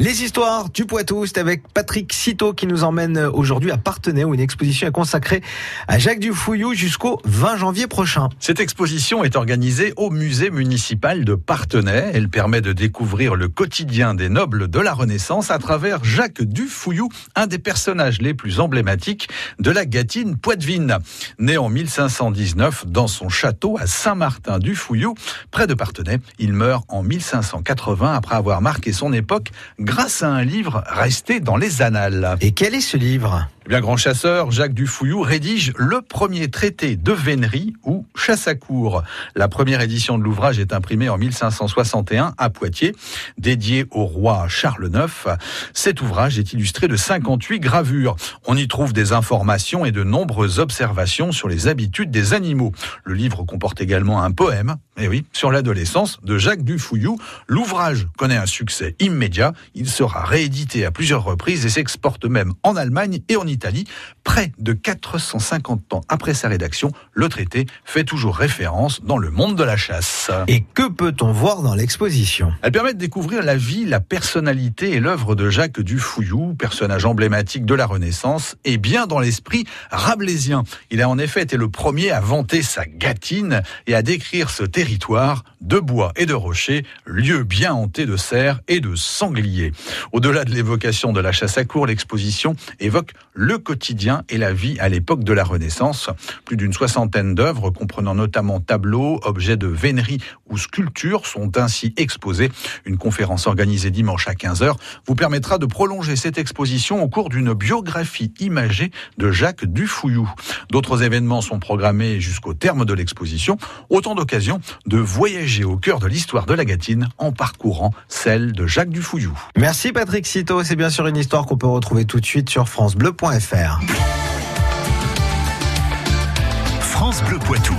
Les histoires du Poitou, c'est avec Patrick Citeau qui nous emmène aujourd'hui à Partenay où une exposition est consacrée à Jacques Dufouillou jusqu'au 20 janvier prochain. Cette exposition est organisée au musée municipal de Partenay. Elle permet de découvrir le quotidien des nobles de la Renaissance à travers Jacques Dufouillou, un des personnages les plus emblématiques de la Gâtine poitevine. Né en 1519 dans son château à Saint-Martin-du-Fouillou, près de Partenay, il meurt en 1580 après avoir marqué son époque grâce à un livre resté dans les annales. Et quel est ce livre? Bien, grand chasseur, Jacques Dufouillou rédige le premier traité de vénerie ou chasse à cour. La première édition de l'ouvrage est imprimée en 1561 à Poitiers, dédié au roi Charles IX. Cet ouvrage est illustré de 58 gravures. On y trouve des informations et de nombreuses observations sur les habitudes des animaux. Le livre comporte également un poème, et eh oui, sur l'adolescence de Jacques Dufouillou. L'ouvrage connaît un succès immédiat. Il sera réédité à plusieurs reprises et s'exporte même en Allemagne et en Italie. Près de 450 ans après sa rédaction, le traité fait toujours référence dans le monde de la chasse. Et que peut-on voir dans l'exposition? Elle permet de découvrir la vie, la personnalité et l'œuvre de Jacques Dufouillou, personnage emblématique de la Renaissance, et bien dans l'esprit rabelaisien. Il a en effet été le premier à vanter sa gâtine et à décrire ce territoire de bois et de rochers, lieu bien hanté de cerfs et de sangliers. Au-delà de l'évocation de la chasse à cour, l'exposition évoque le quotidien et la vie à l'époque de la Renaissance. Plus d'une soixantaine d'œuvres, comprenant notamment tableaux, objets de vénerie ou sculptures, sont ainsi exposées. Une conférence organisée dimanche à 15h vous permettra de prolonger cette exposition au cours d'une biographie imagée de Jacques Dufouillou. D'autres événements sont programmés jusqu'au terme de l'exposition. Autant d'occasions de voyager au cœur de l'histoire de la Gâtine en parcourant celle de Jacques Dufouillou. Merci Patrick Citeau. C'est bien sûr une histoire qu'on peut retrouver tout de suite sur France Bleu Poitou.